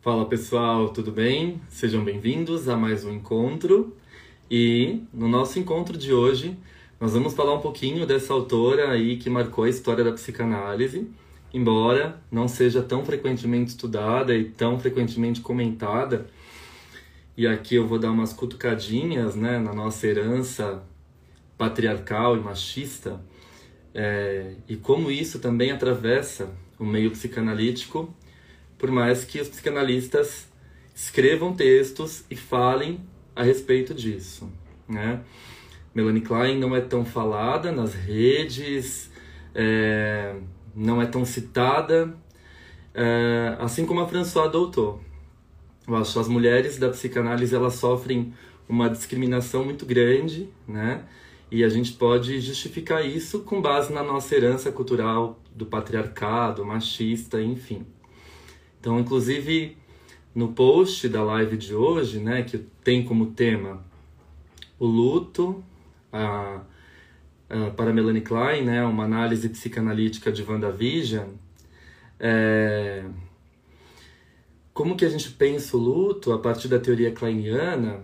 Fala pessoal, tudo bem? Sejam bem-vindos a mais um encontro. E no nosso encontro de hoje, nós vamos falar um pouquinho dessa autora aí que marcou a história da psicanálise, embora não seja tão frequentemente estudada e tão frequentemente comentada. E aqui eu vou dar umas cutucadinhas né, na nossa herança patriarcal e machista, é, e como isso também atravessa o meio psicanalítico por mais que os psicanalistas escrevam textos e falem a respeito disso, né? Melanie Klein não é tão falada nas redes, é, não é tão citada, é, assim como a François Doutor. Eu acho as mulheres da psicanálise elas sofrem uma discriminação muito grande, né? E a gente pode justificar isso com base na nossa herança cultural do patriarcado, machista, enfim. Então, inclusive, no post da live de hoje, né, que tem como tema o luto, a, a, para Melanie Klein, né, uma análise psicanalítica de WandaVision, é, como que a gente pensa o luto a partir da teoria kleiniana,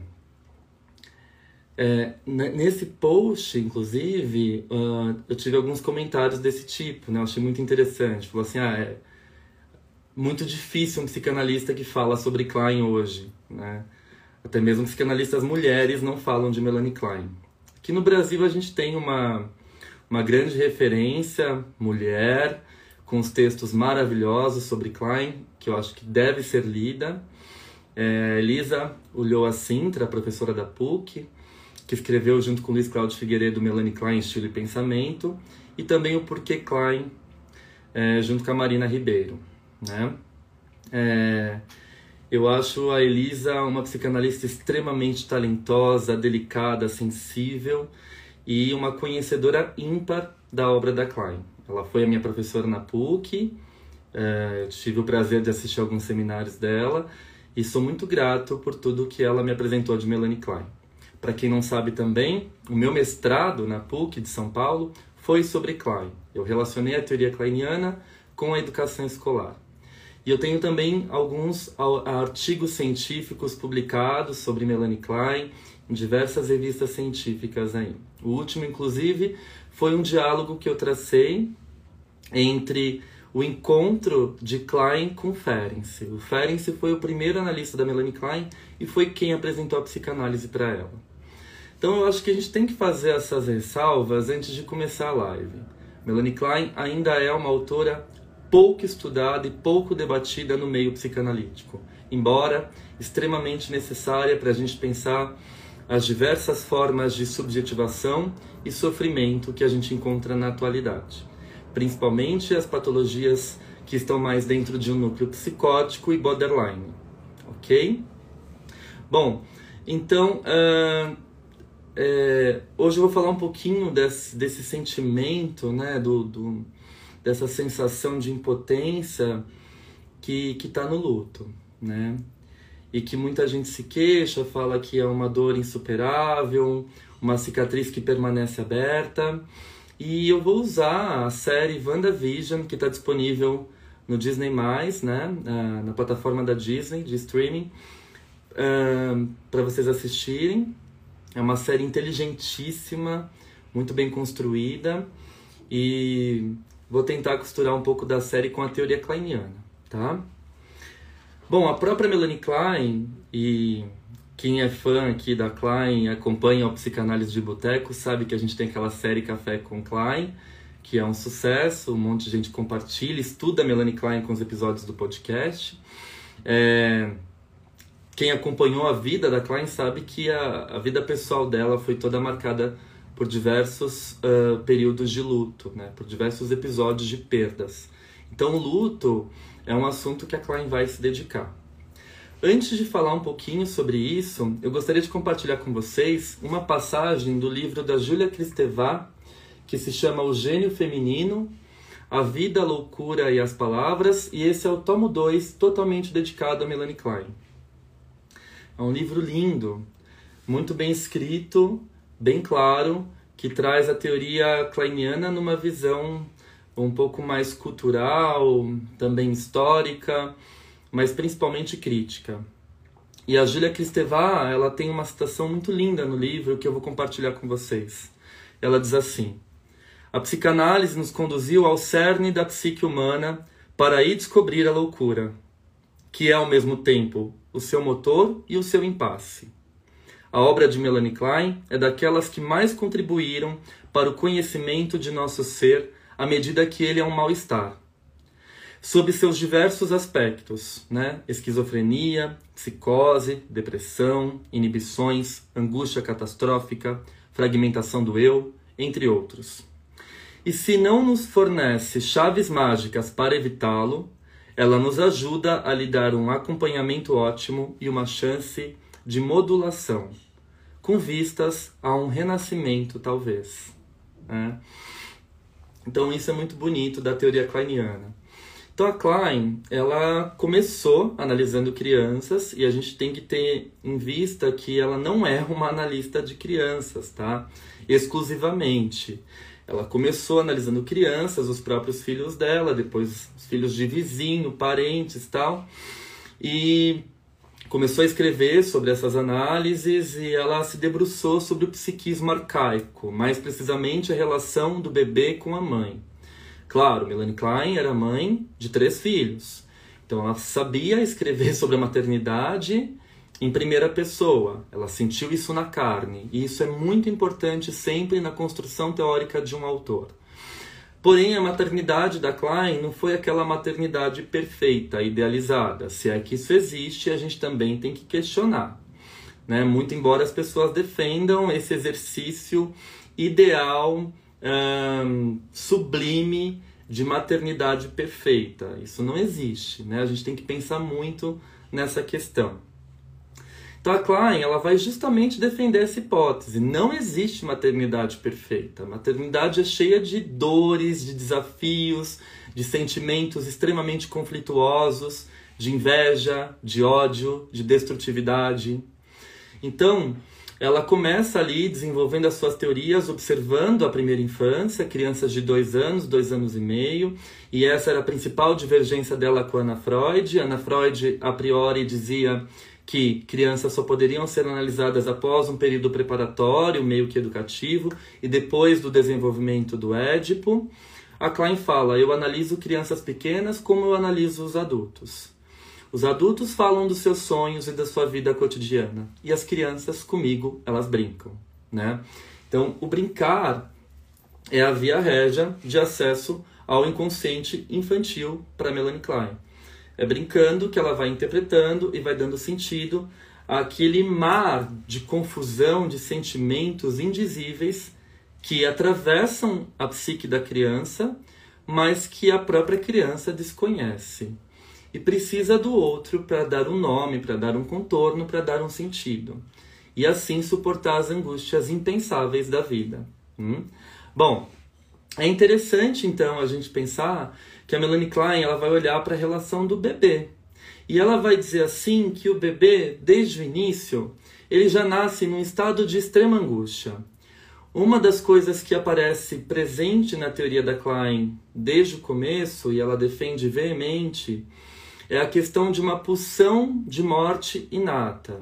é, nesse post, inclusive, uh, eu tive alguns comentários desse tipo, né? Eu achei muito interessante. Falou assim, ah, é, muito difícil um psicanalista que fala sobre Klein hoje, né? Até mesmo psicanalistas mulheres não falam de Melanie Klein. Aqui no Brasil a gente tem uma, uma grande referência, mulher, com os textos maravilhosos sobre Klein, que eu acho que deve ser lida. É, Elisa Ulloa Sintra, professora da PUC, que escreveu junto com Luiz Cláudio Figueiredo Melanie Klein, Estilo e Pensamento, e também o Porquê Klein, é, junto com a Marina Ribeiro né? É, eu acho a Elisa uma psicanalista extremamente talentosa, delicada, sensível e uma conhecedora ímpar da obra da Klein. Ela foi a minha professora na PUC, é, tive o prazer de assistir alguns seminários dela e sou muito grato por tudo que ela me apresentou de Melanie Klein. Para quem não sabe também, o meu mestrado na PUC de São Paulo foi sobre Klein. Eu relacionei a teoria kleiniana com a educação escolar. E eu tenho também alguns artigos científicos publicados sobre Melanie Klein em diversas revistas científicas aí. O último, inclusive, foi um diálogo que eu tracei entre o encontro de Klein com Ferenczi. O Ferenczi foi o primeiro analista da Melanie Klein e foi quem apresentou a psicanálise para ela. Então eu acho que a gente tem que fazer essas ressalvas antes de começar a live. Melanie Klein ainda é uma autora pouco estudada e pouco debatida no meio psicanalítico, embora extremamente necessária para a gente pensar as diversas formas de subjetivação e sofrimento que a gente encontra na atualidade, principalmente as patologias que estão mais dentro de um núcleo psicótico e borderline, ok? Bom, então uh, é, hoje eu vou falar um pouquinho desse, desse sentimento, né, do, do dessa sensação de impotência que que está no luto, né? E que muita gente se queixa, fala que é uma dor insuperável, uma cicatriz que permanece aberta. E eu vou usar a série WandaVision, que está disponível no Disney+, né? na plataforma da Disney, de streaming, uh, para vocês assistirem. É uma série inteligentíssima, muito bem construída e vou tentar costurar um pouco da série com a teoria kleiniana, tá? Bom, a própria Melanie Klein e quem é fã aqui da Klein acompanha o Psicanálise de Boteco sabe que a gente tem aquela série Café com Klein, que é um sucesso, um monte de gente compartilha, estuda a Melanie Klein com os episódios do podcast. É... Quem acompanhou a vida da Klein sabe que a, a vida pessoal dela foi toda marcada por diversos uh, períodos de luto, né? por diversos episódios de perdas. Então, o luto é um assunto que a Klein vai se dedicar. Antes de falar um pouquinho sobre isso, eu gostaria de compartilhar com vocês uma passagem do livro da Júlia Kristevá, que se chama O Gênio Feminino, A Vida, a Loucura e as Palavras, e esse é o tomo 2, totalmente dedicado a Melanie Klein. É um livro lindo, muito bem escrito, bem claro, que traz a teoria kleiniana numa visão um pouco mais cultural, também histórica, mas principalmente crítica. E a Julia Kristeva, ela tem uma citação muito linda no livro que eu vou compartilhar com vocês. Ela diz assim: A psicanálise nos conduziu ao cerne da psique humana para aí descobrir a loucura, que é ao mesmo tempo o seu motor e o seu impasse. A obra de Melanie Klein é daquelas que mais contribuíram para o conhecimento de nosso ser à medida que ele é um mal-estar sob seus diversos aspectos, né? Esquizofrenia, psicose, depressão, inibições, angústia catastrófica, fragmentação do eu, entre outros. E se não nos fornece chaves mágicas para evitá-lo, ela nos ajuda a lhe dar um acompanhamento ótimo e uma chance de modulação, com vistas a um renascimento, talvez. Né? Então, isso é muito bonito da teoria kleiniana. Então a Klein, ela começou analisando crianças e a gente tem que ter em vista que ela não é uma analista de crianças, tá? Exclusivamente. Ela começou analisando crianças, os próprios filhos dela, depois os filhos de vizinho, parentes, tal. E começou a escrever sobre essas análises e ela se debruçou sobre o psiquismo arcaico, mais precisamente a relação do bebê com a mãe. Claro, Melanie Klein era mãe de três filhos. Então ela sabia escrever sobre a maternidade em primeira pessoa. Ela sentiu isso na carne. E isso é muito importante sempre na construção teórica de um autor. Porém, a maternidade da Klein não foi aquela maternidade perfeita, idealizada. Se é que isso existe, a gente também tem que questionar. Né? Muito embora as pessoas defendam esse exercício ideal sublime de maternidade perfeita. Isso não existe, né? A gente tem que pensar muito nessa questão. Então a Klein ela vai justamente defender essa hipótese. Não existe maternidade perfeita. A maternidade é cheia de dores, de desafios, de sentimentos extremamente conflituosos, de inveja, de ódio, de destrutividade. Então, ela começa ali desenvolvendo as suas teorias, observando a primeira infância, crianças de dois anos, dois anos e meio, e essa era a principal divergência dela com Ana Freud. Ana Freud, a priori, dizia que crianças só poderiam ser analisadas após um período preparatório, meio que educativo, e depois do desenvolvimento do Édipo. A Klein fala: eu analiso crianças pequenas como eu analiso os adultos. Os adultos falam dos seus sonhos e da sua vida cotidiana. E as crianças, comigo, elas brincam, né? Então, o brincar é a via régia de acesso ao inconsciente infantil para Melanie Klein. É brincando que ela vai interpretando e vai dando sentido àquele mar de confusão de sentimentos indizíveis que atravessam a psique da criança, mas que a própria criança desconhece e precisa do outro para dar um nome, para dar um contorno, para dar um sentido. E assim suportar as angústias impensáveis da vida. Hum? Bom, é interessante então a gente pensar que a Melanie Klein ela vai olhar para a relação do bebê. E ela vai dizer assim que o bebê, desde o início, ele já nasce num estado de extrema angústia. Uma das coisas que aparece presente na teoria da Klein desde o começo, e ela defende veemente, é a questão de uma pulsão de morte inata.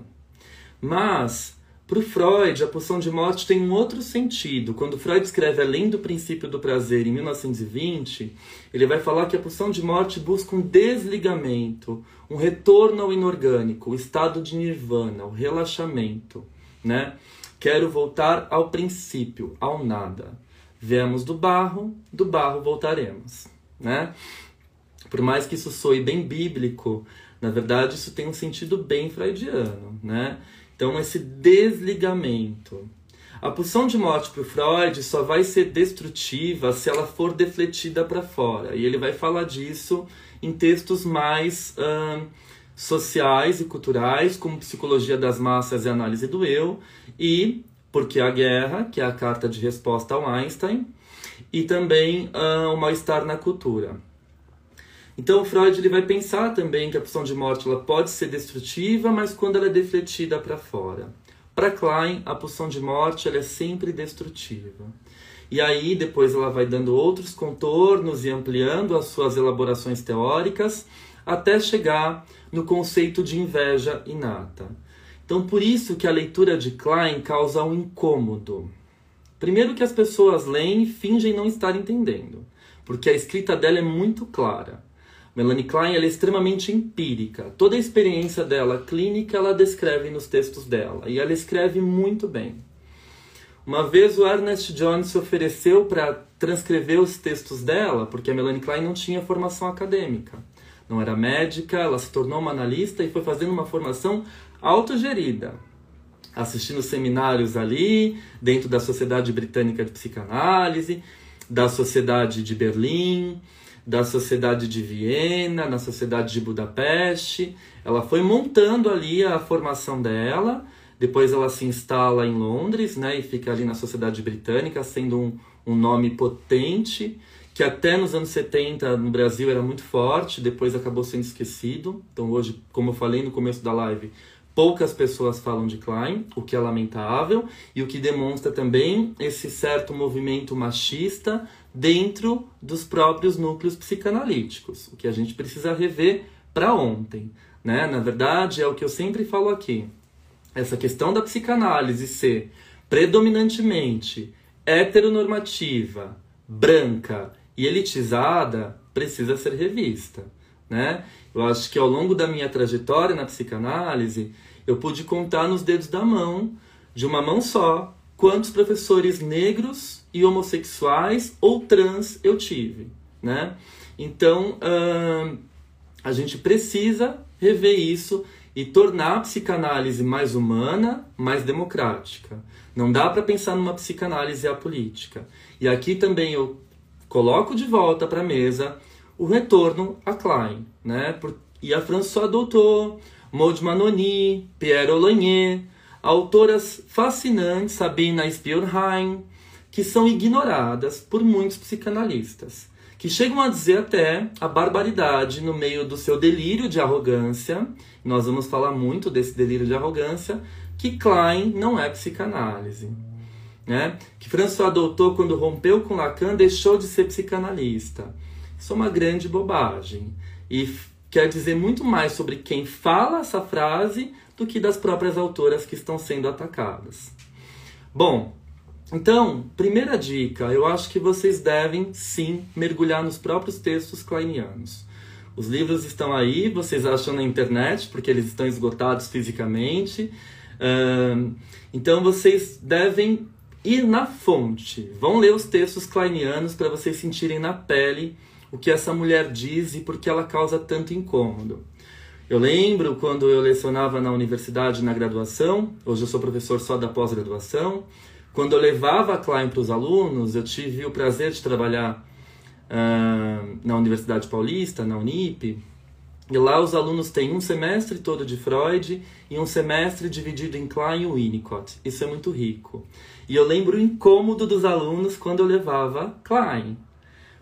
Mas, Para o Freud, a pulsão de morte tem um outro sentido. Quando Freud escreve Além do Princípio do Prazer, em 1920, ele vai falar que a pulsão de morte busca um desligamento, um retorno ao inorgânico, o estado de nirvana, o relaxamento. Né? Quero voltar ao princípio, ao nada. Viemos do barro, do barro voltaremos. Né? Por mais que isso soe bem bíblico, na verdade isso tem um sentido bem freudiano. Né? Então, esse desligamento. A pulsão de morte para Freud só vai ser destrutiva se ela for defletida para fora. E ele vai falar disso em textos mais sociais e culturais, como Psicologia das Massas e Análise do Eu, e Porque a Guerra, que é a carta de resposta ao Einstein, e também hum, O Mal-Estar na Cultura. Então, Freud ele vai pensar também que a pulsão de morte ela pode ser destrutiva, mas quando ela é defletida para fora. Para Klein, a pulsão de morte ela é sempre destrutiva. E aí, depois ela vai dando outros contornos e ampliando as suas elaborações teóricas, até chegar no conceito de inveja inata. Então, por isso que a leitura de Klein causa um incômodo. Primeiro que as pessoas leem e fingem não estar entendendo, porque a escrita dela é muito clara. Melanie Klein é extremamente empírica. Toda a experiência dela clínica ela descreve nos textos dela e ela escreve muito bem. Uma vez o Ernest Jones se ofereceu para transcrever os textos dela, porque a Melanie Klein não tinha formação acadêmica. Não era médica, ela se tornou uma analista e foi fazendo uma formação autogerida. Assistindo seminários ali, dentro da Sociedade Britânica de Psicanálise, da Sociedade de Berlim, da Sociedade de Viena, na Sociedade de Budapeste. Ela foi montando ali a formação dela. Depois ela se instala em Londres, né, e fica ali na Sociedade Britânica, sendo um, um nome potente, que até nos anos 70 no Brasil era muito forte, depois acabou sendo esquecido. Então hoje, como eu falei no começo da live, poucas pessoas falam de Klein, o que é lamentável, e o que demonstra também esse certo movimento machista dentro dos próprios núcleos psicanalíticos, o que a gente precisa rever para ontem. Né? Na verdade, é o que eu sempre falo aqui. Essa questão da psicanálise ser predominantemente heteronormativa, branca e elitizada precisa ser revista. Né? Eu acho que ao longo da minha trajetória na psicanálise, eu pude contar nos dedos da mão, de uma mão só, quantos professores negros e homossexuais ou trans eu tive, né? Então, a gente precisa rever isso e tornar a psicanálise mais humana, mais democrática. Não dá para pensar numa psicanálise apolítica. E aqui também eu coloco de volta para a mesa o retorno a Klein, né? E a François Doutor, Maud Manoni, Pierre Olagnier, autoras fascinantes, Sabina Spielheim, que são ignoradas por muitos psicanalistas, que chegam a dizer até a barbaridade no meio do seu delírio de arrogância. Nós vamos falar muito desse delírio de arrogância, que Klein não é psicanálise. Né? Que François Doutor, quando rompeu com Lacan, deixou de ser psicanalista. Isso é uma grande bobagem. E quer dizer muito mais sobre quem fala essa frase do que das próprias autoras que estão sendo atacadas. Bom, então, primeira dica, eu acho que vocês devem sim mergulhar nos próprios textos kleinianos. Os livros estão aí, vocês acham na internet, porque eles estão esgotados fisicamente. então, vocês devem ir na fonte. Vão ler os textos kleinianos para vocês sentirem na pele o que essa mulher diz e por que ela causa tanto incômodo. Eu lembro quando eu lecionava na universidade na graduação, hoje eu sou professor só da pós-graduação, quando eu levava a Klein para os alunos, eu tive o prazer de trabalhar uh, na Universidade Paulista, na Unip, e lá os alunos têm um semestre todo de Freud e um semestre dividido em Klein e Winnicott. Isso é muito rico. E eu lembro o incômodo dos alunos quando eu levava Klein.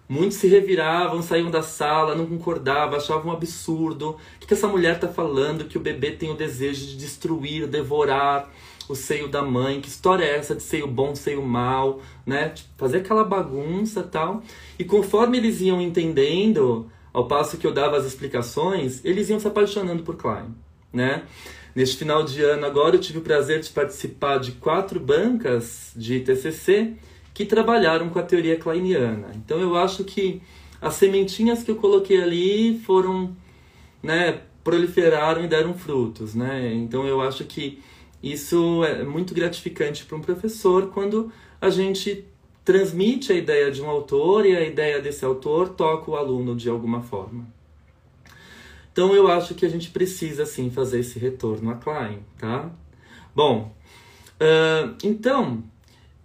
Muitos se reviravam, saíam da sala, não concordavam, achavam um absurdo. O que essa mulher está falando? Que o bebê tem o desejo de destruir, devorar o seio da mãe. Que história é essa de seio bom, seio mal, né? Tipo, fazer aquela bagunça tal. E conforme eles iam entendendo, ao passo que eu dava as explicações, eles iam se apaixonando por Klein, né? Neste final de ano agora eu tive o prazer de participar de quatro bancas de TCC que trabalharam com a teoria kleiniana. Então eu acho que as sementinhas que eu coloquei ali foram, né, proliferaram e deram frutos, né? Então eu acho que isso é muito gratificante para um professor quando a gente transmite a ideia de um autor e a ideia desse autor toca o aluno de alguma forma. Então eu acho que a gente precisa sim fazer esse retorno a Klein, tá? Bom, uh, então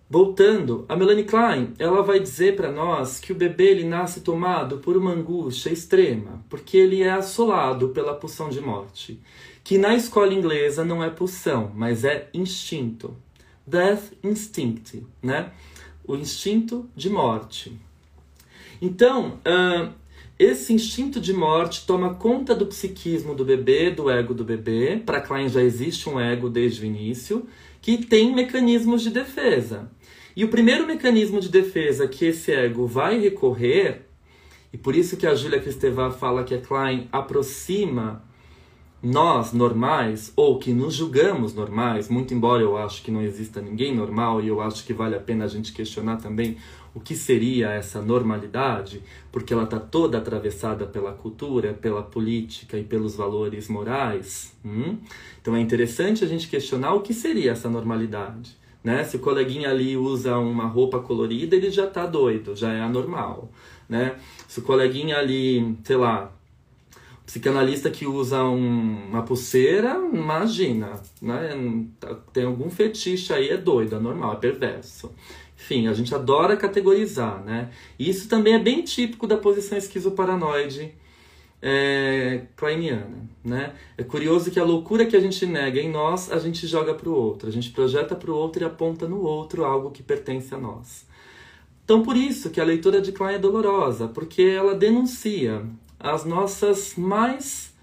voltando, a Melanie Klein ela vai dizer para nós que o bebê ele nasce tomado por uma angústia extrema, porque ele é assolado pela pulsão de morte, que na escola inglesa não é pulsão, mas é instinto, death instinct, né? O instinto de morte. Então, uh, esse instinto de morte toma conta do psiquismo do bebê, do ego do bebê. Para Klein já existe um ego desde o início, que tem mecanismos de defesa. E o primeiro mecanismo de defesa que esse ego vai recorrer, e por isso que a Julia Kristeva fala que a Klein aproxima nós normais, ou que nos julgamos normais, muito embora eu acho que não exista ninguém normal e eu acho que vale a pena a gente questionar também o que seria essa normalidade, porque ela está toda atravessada pela cultura, pela política e pelos valores morais. Hum? Então é interessante a gente questionar o que seria essa normalidade. Né? Se o coleguinha ali usa uma roupa colorida, ele já está doido, já é anormal. Né? Se o coleguinha ali, sei lá, psicanalista que usa um, uma pulseira, imagina, né? Tem algum fetiche aí, é doido, é normal, é perverso. Enfim, a gente adora categorizar, né? E isso também é bem típico da posição esquizoparanoide é, kleiniana, né? É curioso que a loucura que a gente nega em nós, a gente joga para o outro. A gente projeta para o outro e aponta no outro algo que pertence a nós. Então, por isso que a leitura de Klein é dolorosa, porque ela denuncia as nossas mais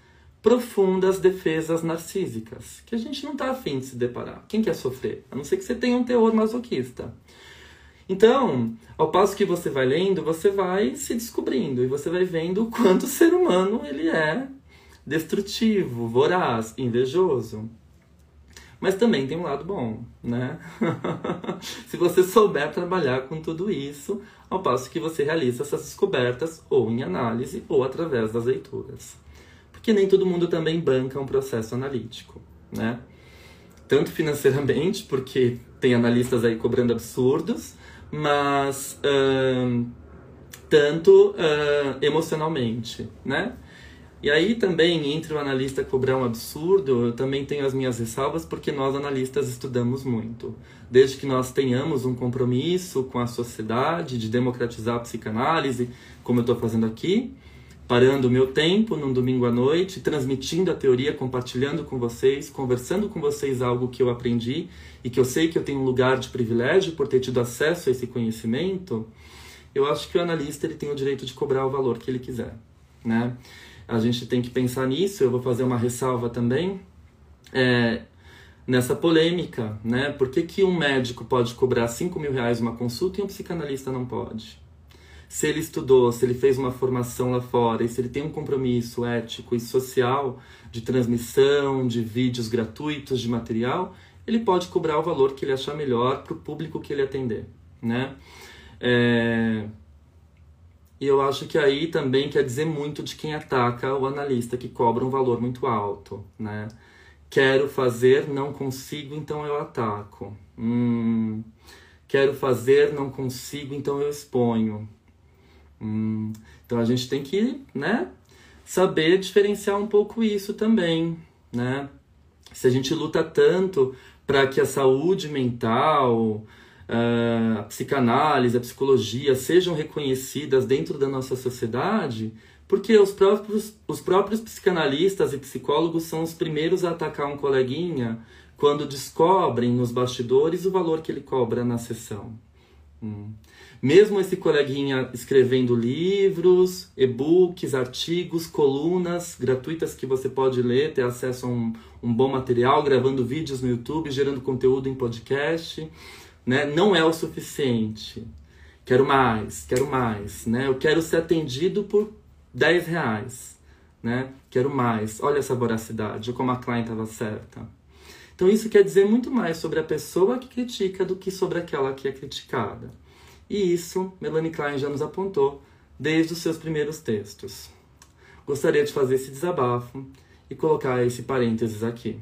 profundas defesas narcísicas, que a gente não está afim de se deparar. Quem quer sofrer? A não ser que você tenha um teor masoquista. Então, ao passo que você vai lendo, você vai se descobrindo e você vai vendo o quanto o ser humano ele é destrutivo, voraz, invejoso. Mas também tem um lado bom, né? se você souber trabalhar com tudo isso, ao passo que você realiza essas descobertas ou em análise ou através das leituras. Porque nem todo mundo também banca um processo analítico, né? Tanto financeiramente, porque tem analistas aí cobrando absurdos, mas uh, tanto emocionalmente, né? E aí também, entre o analista cobrar um absurdo, eu também tenho as minhas ressalvas, porque nós analistas estudamos muito. Desde que nós tenhamos um compromisso com a sociedade de democratizar a psicanálise, como eu estou fazendo aqui, parando o meu tempo num domingo à noite, transmitindo a teoria, compartilhando com vocês, conversando com vocês algo que eu aprendi e que eu sei que eu tenho um lugar de privilégio por ter tido acesso a esse conhecimento, eu acho que o analista ele tem o direito de cobrar o valor que ele quiser, né? A gente tem que pensar nisso. Eu vou fazer uma ressalva também é, nessa polêmica, né? Por que, que um médico pode cobrar 5 mil reais uma consulta e um psicanalista não pode? Se ele estudou, se ele fez uma formação lá fora e se ele tem um compromisso ético e social de transmissão de vídeos gratuitos, de material, ele pode cobrar o valor que ele achar melhor para o público que ele atender, né? É, e eu acho que aí também quer dizer muito de quem ataca o analista, que cobra um valor muito alto, né? Quero fazer, não consigo, então eu ataco. Hum, quero fazer, não consigo, então eu exponho. Hum, então a gente tem que, né, saber diferenciar um pouco isso também, né? Se a gente luta tanto para que a saúde mental, a psicanálise, a psicologia sejam reconhecidas dentro da nossa sociedade, porque os próprios, os próprios psicanalistas e psicólogos são os primeiros a atacar um coleguinha quando descobrem nos bastidores o valor que ele cobra na sessão. Hum. Mesmo esse coleguinha escrevendo livros, e-books, artigos, colunas gratuitas que você pode ler, ter acesso a um, um bom material, gravando vídeos no YouTube, gerando conteúdo em podcast né? Não é o suficiente. Quero mais, quero mais, né? Eu quero ser atendido por 10 reais. né? Quero mais. Olha essa voracidade, como a Klein estava certa. Então isso quer dizer muito mais sobre a pessoa que critica do que sobre aquela que é criticada. E isso Melanie Klein já nos apontou desde os seus primeiros textos. Gostaria de fazer esse desabafo e colocar esse parênteses aqui,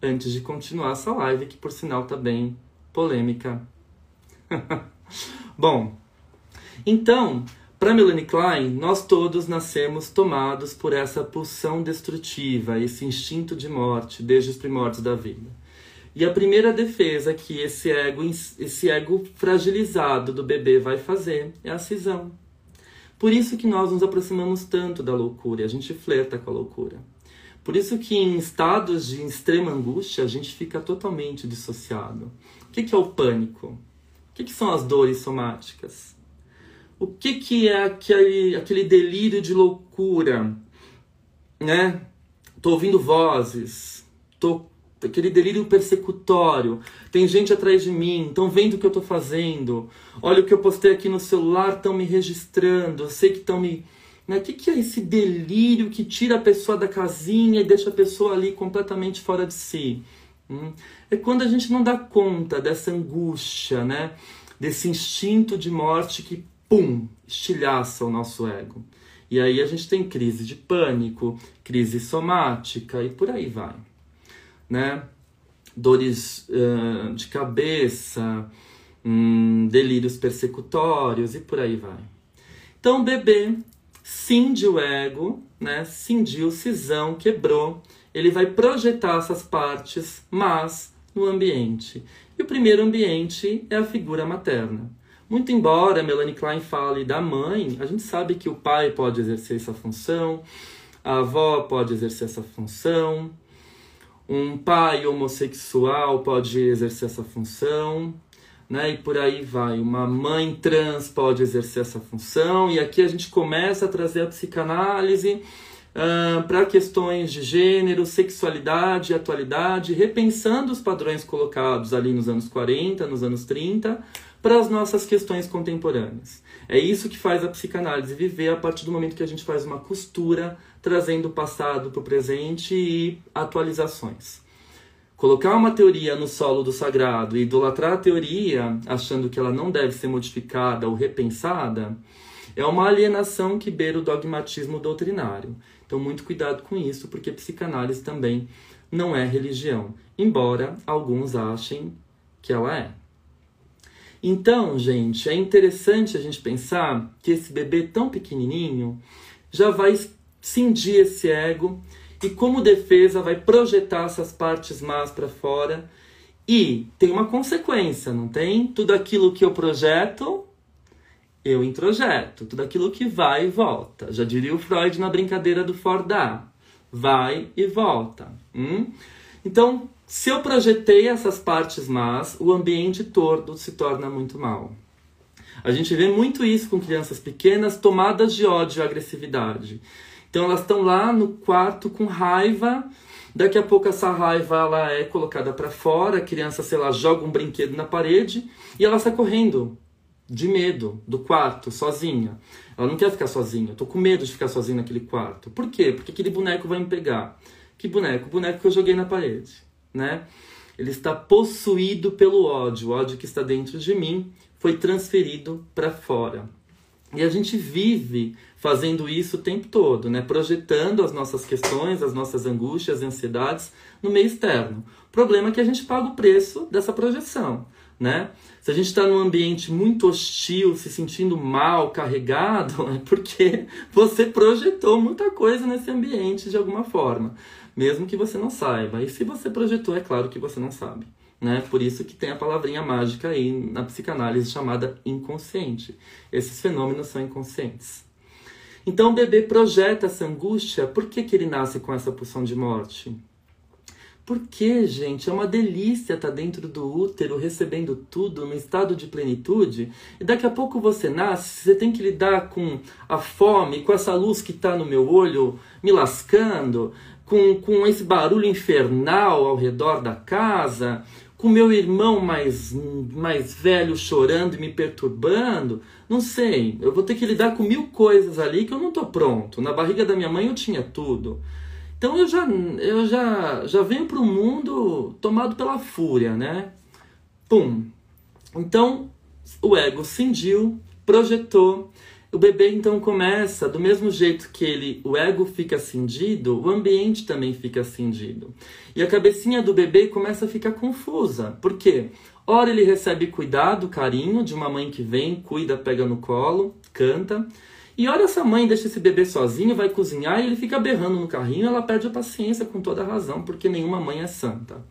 antes de continuar essa live, que por sinal está bem polêmica. Bom, então, para Melanie Klein, nós todos nascemos tomados por essa pulsão destrutiva, esse instinto de morte desde os primórdios da vida. E a primeira defesa que esse ego, esse ego fragilizado do bebê vai fazer é a cisão. Por isso que nós nos aproximamos tanto da loucura, a gente flerta com a loucura. Por isso que em estados de extrema angústia a gente fica totalmente dissociado. O que, é o pânico? O que, que são as dores somáticas? O que, que é aquele, aquele delírio de loucura? Né? Tô ouvindo vozes, tô aquele delírio persecutório. Tem gente atrás de mim, estão vendo o que eu estou fazendo. Olha o que eu postei aqui no celular, estão me registrando. Eu sei que estão me. O né? que, que é esse delírio que tira a pessoa da casinha e deixa a pessoa ali completamente fora de si? Hum? É quando a gente não dá conta dessa angústia, né? Desse instinto de morte que, pum, estilhaça o nosso ego. E aí a gente tem crise de pânico, crise somática e por aí vai né? Dores uh, de cabeça, um, delírios persecutórios e por aí vai. Então, bebê cindiu o ego, né? Cindiu, cisão, quebrou. Ele vai projetar essas partes, mas no ambiente. E o primeiro ambiente é a figura materna. Muito embora Melanie Klein fale da mãe, a gente sabe que o pai pode exercer essa função, a avó pode exercer essa função, um pai homossexual pode exercer essa função, né? E por aí vai. Uma mãe trans pode exercer essa função. E aqui a gente começa a trazer a psicanálise uh, para questões de gênero, sexualidade, atualidade, repensando os padrões colocados ali nos anos 40, nos anos 30, para as nossas questões contemporâneas. É isso que faz a psicanálise viver a partir do momento que a gente faz uma costura trazendo o passado para o presente e atualizações. Colocar uma teoria no solo do sagrado e idolatrar a teoria, achando que ela não deve ser modificada ou repensada, é uma alienação que beira o dogmatismo doutrinário. Então, muito cuidado com isso, porque psicanálise também não é religião, embora alguns achem que ela é. Então, gente, é interessante a gente pensar que esse bebê tão pequenininho já vai cindir esse ego e, como defesa, vai projetar essas partes más para fora. E tem uma consequência, não tem? Tudo aquilo que eu projeto, eu introjeto. Tudo aquilo que vai e volta. Já diria o Freud na brincadeira do Fordá. Vai e volta. Hum? Então, se eu projetei essas partes más, o ambiente todo se torna muito mal. A gente vê muito isso com crianças pequenas tomadas de ódio e agressividade. Então elas estão lá no quarto com raiva. Daqui a pouco essa raiva ela é colocada para fora, a criança, sei lá, joga um brinquedo na parede e ela sai correndo de medo do quarto, sozinha. Ela não quer ficar sozinha. Eu tô com medo de ficar sozinha naquele quarto. Por quê? Porque aquele boneco vai me pegar. Que boneco? O boneco que eu joguei na parede, né? Ele está possuído pelo ódio. O ódio que está dentro de mim foi transferido para fora. E a gente vive fazendo isso o tempo todo, né? projetando as nossas questões, as nossas angústias, ansiedades no meio externo. O problema é que a gente paga o preço dessa projeção. Né? Se a gente está num ambiente muito hostil, se sentindo mal, carregado, é porque você projetou muita coisa nesse ambiente de alguma forma, mesmo que você não saiba. E se você projetou, é claro que você não sabe. Né? Por isso que tem a palavrinha mágica aí na psicanálise chamada inconsciente. Esses fenômenos são inconscientes. Então o bebê projeta essa angústia. Por que, que ele nasce com essa pulsão de morte? Porque, gente, é uma delícia estar tá dentro do útero recebendo tudo no estado de plenitude. E daqui a pouco você nasce, você tem que lidar com a fome, com essa luz que está no meu olho me lascando, com, com esse barulho infernal ao redor da casa, com meu irmão mais, mais velho chorando e me perturbando, não sei, eu vou ter que lidar com mil coisas ali que eu não tô pronto. Na barriga da minha mãe eu tinha tudo. Então eu já, eu já, já venho para o mundo tomado pela fúria, né? Pum. Então o ego cindiu, projetou. O bebê então começa, do mesmo jeito que ele, o ego fica cindido, o ambiente também fica cindido. E a cabecinha do bebê começa a ficar confusa. Por quê? Ora ele recebe cuidado, carinho de uma mãe que vem, cuida, pega no colo, canta. E olha essa mãe deixa esse bebê sozinho, vai cozinhar e ele fica berrando no carrinho, ela perde a paciência com toda razão, porque nenhuma mãe é santa.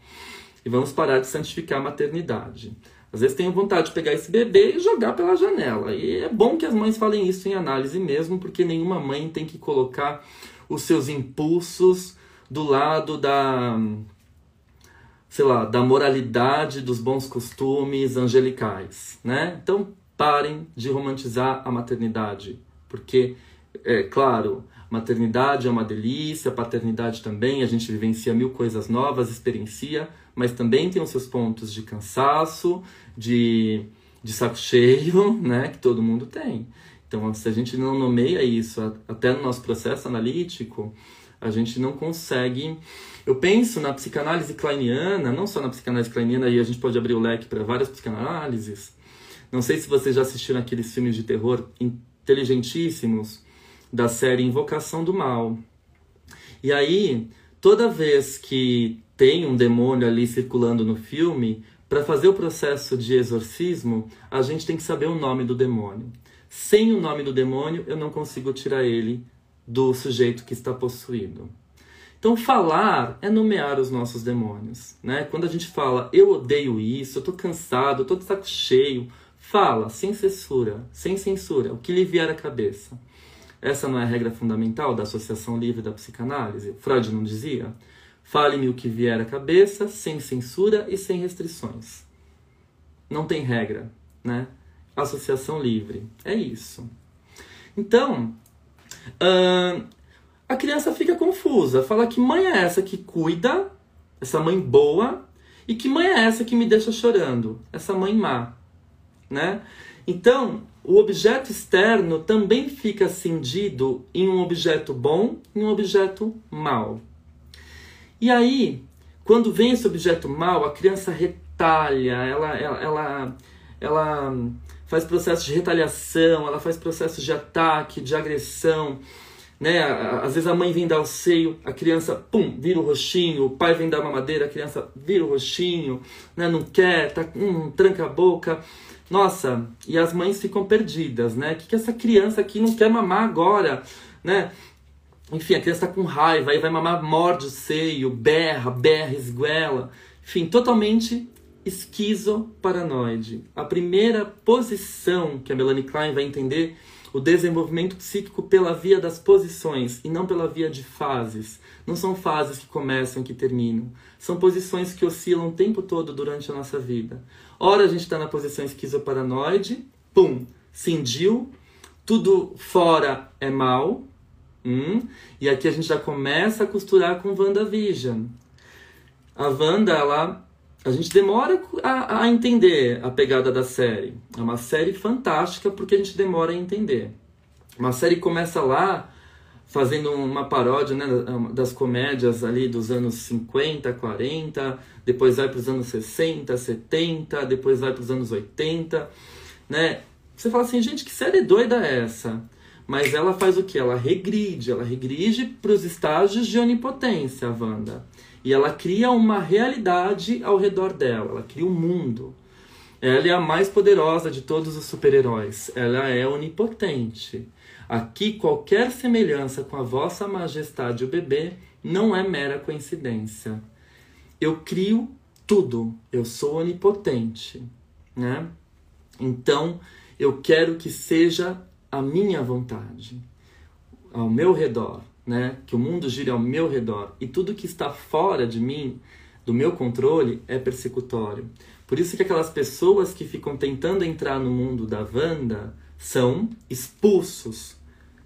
E vamos parar de santificar a maternidade. Às vezes tenho vontade de pegar esse bebê e jogar pela janela. E é bom que as mães falem isso em análise mesmo, porque nenhuma mãe tem que colocar os seus impulsos do lado da sei lá, da moralidade, dos bons costumes angelicais, né? Então, parem de romantizar a maternidade, porque é claro, maternidade é uma delícia, paternidade também, a gente vivencia mil coisas novas, experiencia, mas também tem os seus pontos de cansaço, de, de saco cheio, né, que todo mundo tem. Então, se a gente não nomeia isso até no nosso processo analítico, a gente não consegue. Eu penso na psicanálise kleiniana, não só na psicanálise kleiniana, aí a gente pode abrir o leque para várias psicanálises. Não sei se vocês já assistiram aqueles filmes de terror inteligentíssimos da série Invocação do Mal. E aí, toda vez que tem um demônio ali circulando no filme, para fazer o processo de exorcismo, a gente tem que saber o nome do demônio. Sem o nome do demônio, eu não consigo tirar ele do sujeito que está possuído. Então, falar é nomear os nossos demônios. Né? Quando a gente fala, eu odeio isso, eu estou cansado, eu estou de saco cheio, fala sem censura, sem censura, o que lhe vier à cabeça. Essa não é a regra fundamental da associação livre da psicanálise? Freud não dizia? Fale-me o que vier à cabeça, sem censura e sem restrições. Não tem regra, né? Associação livre. É isso. Então, uh, a criança fica confusa. Fala que mãe é essa que cuida, essa mãe boa, e que mãe é essa que me deixa chorando, essa mãe má, né? Então, o objeto externo também fica cindido em um objeto bom e um objeto mau. E aí, quando vem esse objeto mal, a criança retalha, ela, ela, ela, ela faz processos de retaliação, ela faz processos de ataque, de agressão. Né? Às vezes a mãe vem dar o seio, a criança, pum, vira o roxinho, o pai vem dar uma madeira, a criança vira o roxinho, né? não quer, tá, hum, tranca a boca. Nossa, e as mães ficam perdidas, né? O que, que essa criança aqui não quer mamar agora, né? Enfim, a criança está com raiva, aí vai mamar, morde o seio, berra, berra, esguela. Enfim, totalmente esquizoparanoide. A primeira posição que a Melanie Klein vai entender o desenvolvimento psíquico pela via das posições e não pela via de fases. Não são fases que começam e que terminam. São posições que oscilam o tempo todo durante a nossa vida. Ora a gente está na posição esquizoparanoide, pum, cindiu, tudo fora é mal, Hum? E aqui a gente já começa a costurar com WandaVision. A Wanda, ela, a gente demora a, a entender a pegada da série. É uma série fantástica porque a gente demora a entender. Uma série começa lá fazendo uma paródia né, das comédias ali dos anos 50, 40, depois vai para os anos 60, 70, depois vai para os anos 80, né? Você fala assim, gente, que série doida é essa? Mas ela faz o que? Ela regride, ela regride para os estágios de onipotência, a Wanda. E ela cria uma realidade ao redor dela, ela cria um mundo. Ela é a mais poderosa de todos os super-heróis. Ela é onipotente. Aqui, qualquer semelhança com a vossa majestade, o bebê, não é mera coincidência. Eu crio tudo. Eu sou onipotente, né? Então, eu quero que seja a minha vontade, ao meu redor, né? Que o mundo gire ao meu redor e tudo que está fora de mim, do meu controle, é persecutório. Por isso que aquelas pessoas que ficam tentando entrar no mundo da Wanda são expulsos,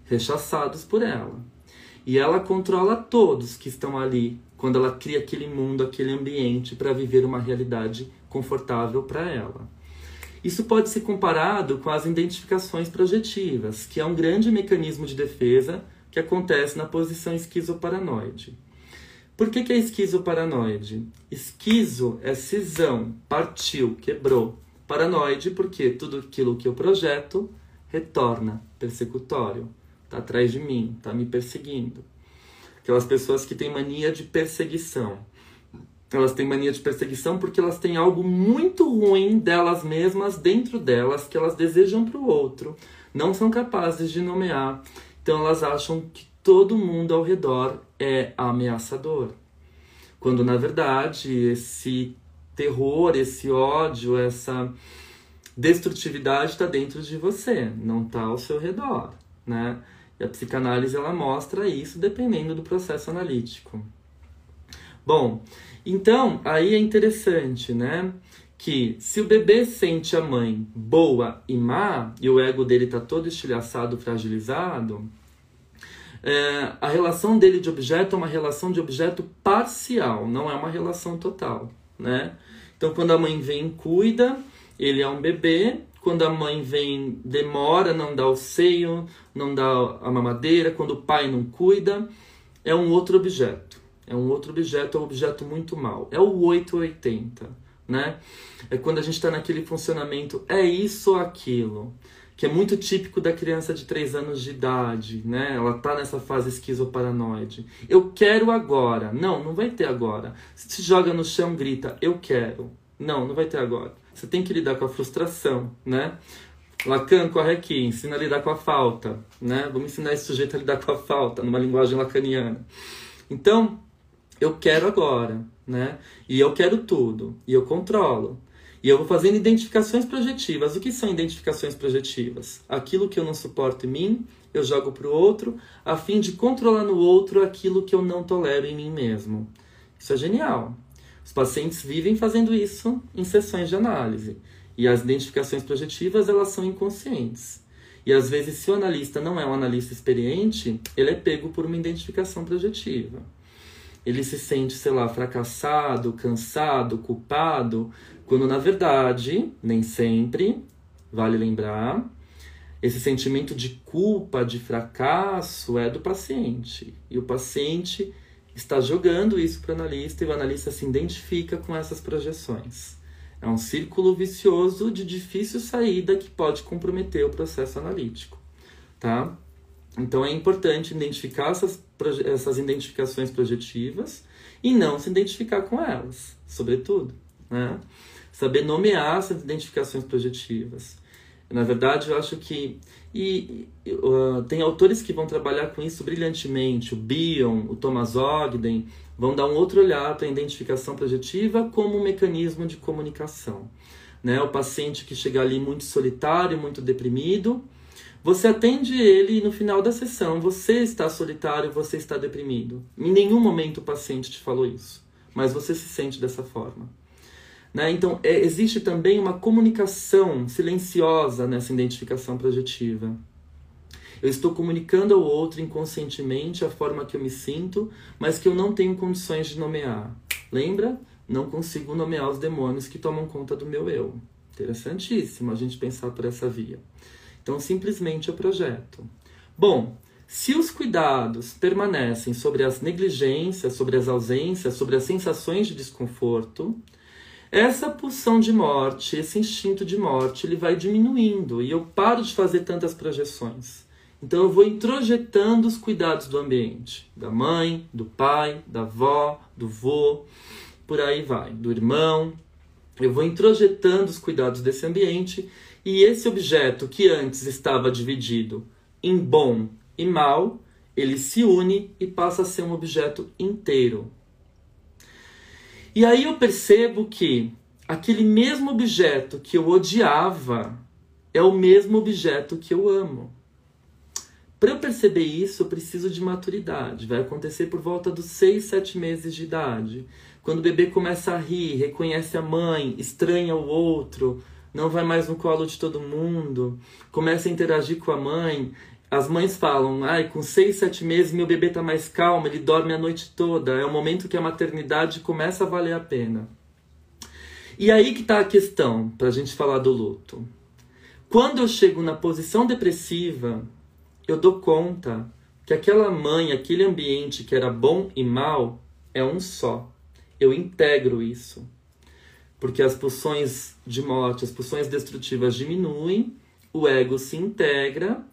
rechaçados por ela. E ela controla todos que estão ali quando ela cria aquele mundo, aquele ambiente para viver uma realidade confortável para ela. Isso pode ser comparado com as identificações projetivas, que é um grande mecanismo de defesa que acontece na posição esquizoparanoide. Por que, que é esquizoparanoide? Esquizo é cisão, partiu, quebrou. Paranoide porque tudo aquilo que eu projeto retorna persecutório, está atrás de mim, está me perseguindo. Aquelas pessoas que têm mania de perseguição. Elas têm mania de perseguição porque elas têm algo muito ruim delas mesmas dentro delas que elas desejam para o outro, não são capazes de nomear. Então elas acham que todo mundo ao redor é ameaçador. Quando na verdade esse terror, esse ódio, essa destrutividade está dentro de você, não está ao seu redor, né? E a psicanálise ela mostra isso dependendo do processo analítico. Bom, então aí é interessante, né? Que se o bebê sente a mãe boa e má e o ego dele está todo estilhaçado, fragilizado, é, a relação dele de objeto é uma relação de objeto parcial, não é uma relação total, né? Então, quando a mãe vem cuida, ele é um bebê. Quando a mãe vem, demora, não dá o seio, não dá a mamadeira. Quando o pai não cuida, é um outro objeto. É um outro objeto, é um objeto muito mal. É o 880, né? É quando a gente está naquele funcionamento, é isso ou aquilo que é muito típico da criança de 3 anos de idade, né? Ela tá nessa fase esquizoparanoide. Eu quero agora. Não, não vai ter agora. Se joga no chão, grita, eu quero. Não, não vai ter agora. Você tem que lidar com a frustração, né? Lacan corre aqui, ensina a lidar com a falta, né? Vamos ensinar esse sujeito a lidar com a falta, numa linguagem lacaniana. Então, eu quero agora, né? E eu quero tudo, e eu controlo. E eu vou fazendo identificações projetivas. O que são identificações projetivas? Aquilo que eu não suporto em mim, eu jogo para o outro, a fim de controlar no outro aquilo que eu não tolero em mim mesmo. Isso é genial. Os pacientes vivem fazendo isso em sessões de análise. E as identificações projetivas, elas são inconscientes. E às vezes, se o analista não é um analista experiente, ele é pego por uma identificação projetiva. Ele se sente, sei lá, fracassado, cansado, culpado, quando na verdade, nem sempre, vale lembrar, esse sentimento de culpa, de fracasso é do paciente. E o paciente está jogando isso para o analista e o analista se identifica com essas projeções. É um círculo vicioso de difícil saída que pode comprometer o processo analítico, tá? Então é importante identificar essas, essas identificações projetivas e não se identificar com elas, sobretudo, né? saber nomear essas identificações projetivas. Na verdade, eu acho que. E uh, tem autores que vão trabalhar com isso brilhantemente. O Bion, o Thomas Ogden, vão dar um outro olhar para a identificação projetiva como um mecanismo de comunicação. Né? O paciente que chega ali muito solitário, muito deprimido, você atende ele e no final da sessão você está solitário, você está deprimido. Em nenhum momento o paciente te falou isso, mas você se sente dessa forma. Né? Então, é, existe também uma comunicação silenciosa nessa identificação projetiva. Eu estou comunicando ao outro inconscientemente a forma que eu me sinto, mas que eu não tenho condições de nomear. Lembra? Não consigo nomear os demônios que tomam conta do meu eu. Interessantíssimo a gente pensar por essa via. Então, simplesmente eu projeto. Bom, se os cuidados permanecem sobre as negligências, sobre as ausências, sobre as sensações de desconforto, essa pulsão de morte, esse instinto de morte, ele vai diminuindo e eu paro de fazer tantas projeções. Então eu vou introjetando os cuidados do ambiente, da mãe, do pai, da avó, do vô, por aí vai, do irmão. Eu vou introjetando os cuidados desse ambiente e esse objeto que antes estava dividido em bom e mal, ele se une e passa a ser um objeto inteiro, e aí eu percebo que aquele mesmo objeto que eu odiava é o mesmo objeto que eu amo. Para eu perceber isso, eu preciso de maturidade. Vai acontecer por volta dos 6, 7 meses de idade. Quando o bebê começa a rir, reconhece a mãe, estranha o outro, não vai mais no colo de todo mundo, começa a interagir com a mãe, as mães falam, ai, com seis, sete meses meu bebê tá mais calmo, ele dorme a noite toda. É o momento que a maternidade começa a valer a pena. E aí que tá a questão, pra gente falar do luto. Quando eu chego na posição depressiva, eu dou conta que aquela mãe, aquele ambiente que era bom e mal, é um só. Eu integro isso. Porque as pulsões de morte, as pulsões destrutivas diminuem, o ego se integra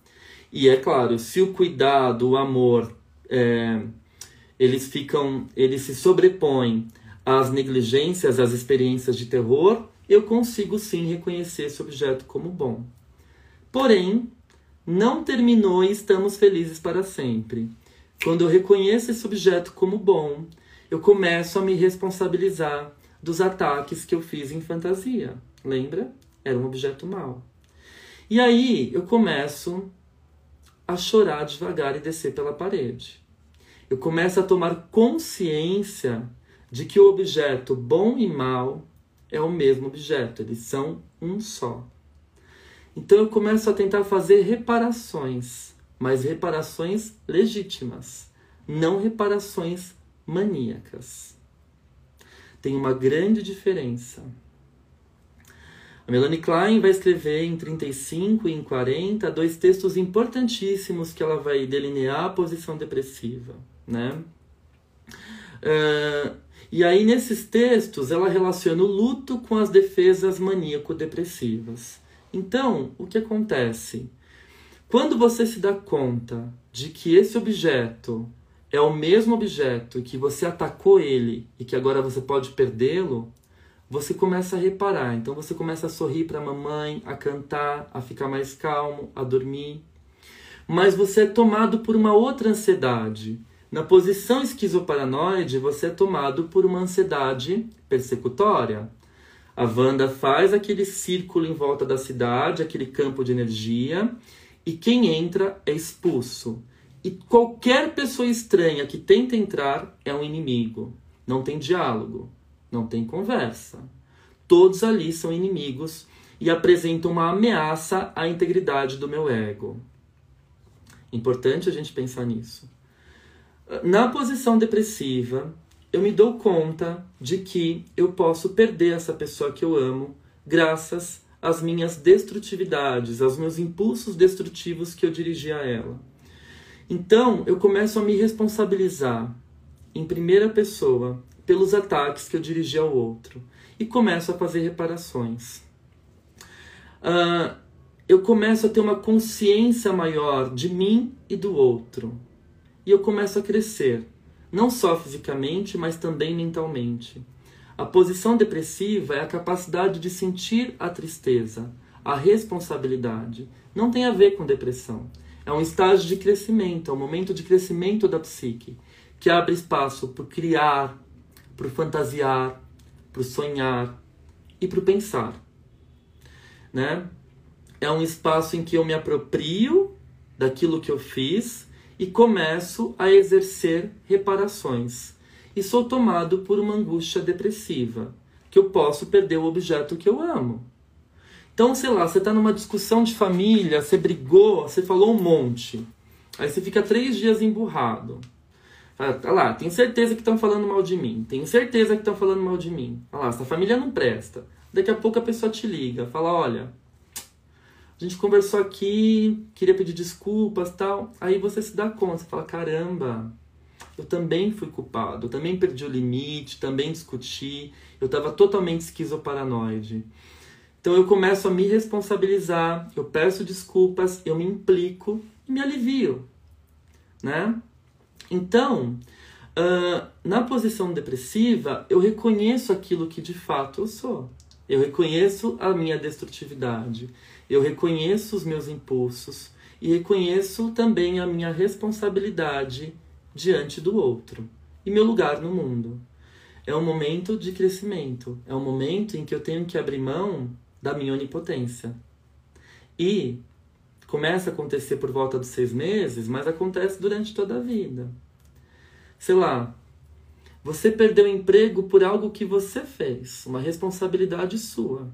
e é claro, se o cuidado, o amor, é, eles ficam, eles se sobrepõem às negligências, às experiências de terror, eu consigo sim reconhecer esse objeto como bom. Porém, não terminou e estamos felizes para sempre. Quando eu reconheço esse objeto como bom, eu começo a me responsabilizar dos ataques que eu fiz em fantasia. Lembra? Era um objeto mau. E aí eu começo a chorar devagar e descer pela parede. Eu começo a tomar consciência de que o objeto bom e mal é o mesmo objeto, eles são um só. Então eu começo a tentar fazer reparações, mas reparações legítimas, não reparações maníacas. Tem uma grande diferença. A Melanie Klein vai escrever em 35 e em 40 dois textos importantíssimos que ela vai delinear a posição depressiva, né? Uh, e aí nesses textos ela relaciona o luto com as defesas maníaco-depressivas. Então, o que acontece? Quando você se dá conta de que esse objeto é o mesmo objeto que você atacou ele e que agora você pode perdê-lo, você começa a reparar. Então você começa a sorrir para a mamãe, a cantar, a ficar mais calmo, a dormir. Mas você é tomado por uma outra ansiedade. Na posição esquizoparanoide, você é tomado por uma ansiedade persecutória. A Wanda faz aquele círculo em volta da cidade, aquele campo de energia, e quem entra é expulso. E qualquer pessoa estranha que tenta entrar é um inimigo. Não tem diálogo não tem conversa. Todos ali são inimigos e apresentam uma ameaça à integridade do meu ego. Importante a gente pensar nisso. Na posição depressiva, eu me dou conta de que eu posso perder essa pessoa que eu amo graças às minhas destrutividades, aos meus impulsos destrutivos que eu dirigi a ela. Então, eu começo a me responsabilizar em primeira pessoa pelos ataques que eu dirigi ao outro e começo a fazer reparações. Uh, eu começo a ter uma consciência maior de mim e do outro. E eu começo a crescer, não só fisicamente, mas também mentalmente. A posição depressiva é a capacidade de sentir a tristeza, a responsabilidade. Não tem a ver com depressão. É um estágio de crescimento, é um momento de crescimento da psique, que abre espaço para criar, para fantasiar, para sonhar e para pensar. Né? É um espaço em que eu me aproprio daquilo que eu fiz e começo a exercer reparações. E sou tomado por uma angústia depressiva, que eu posso perder o objeto que eu amo. Então, sei lá, você está numa discussão de família, você brigou, você falou um monte. Aí você fica três dias emburrado. Fala, tá lá, tenho certeza que estão falando mal de mim. Tenho certeza que estão falando mal de mim. Olha lá, essa família não presta. Daqui a pouco a pessoa te liga, fala, olha, a gente conversou aqui, queria pedir desculpas tal. Aí você se dá conta, você fala, caramba, eu também fui culpado, eu também perdi o limite, também discuti, eu estava totalmente esquizoparanoide. Então eu começo a me responsabilizar, eu peço desculpas, eu me implico e me alivio, né? Então, uh, na posição depressiva, eu reconheço aquilo que de fato eu sou. Eu reconheço a minha destrutividade. Eu reconheço os meus impulsos e reconheço também a minha responsabilidade diante do outro e meu lugar no mundo. É um momento de crescimento, é um momento em que eu tenho que abrir mão da minha onipotência. E começa a acontecer por volta dos seis meses, mas acontece durante toda a vida. Sei lá, você perdeu emprego por algo que você fez, uma responsabilidade sua.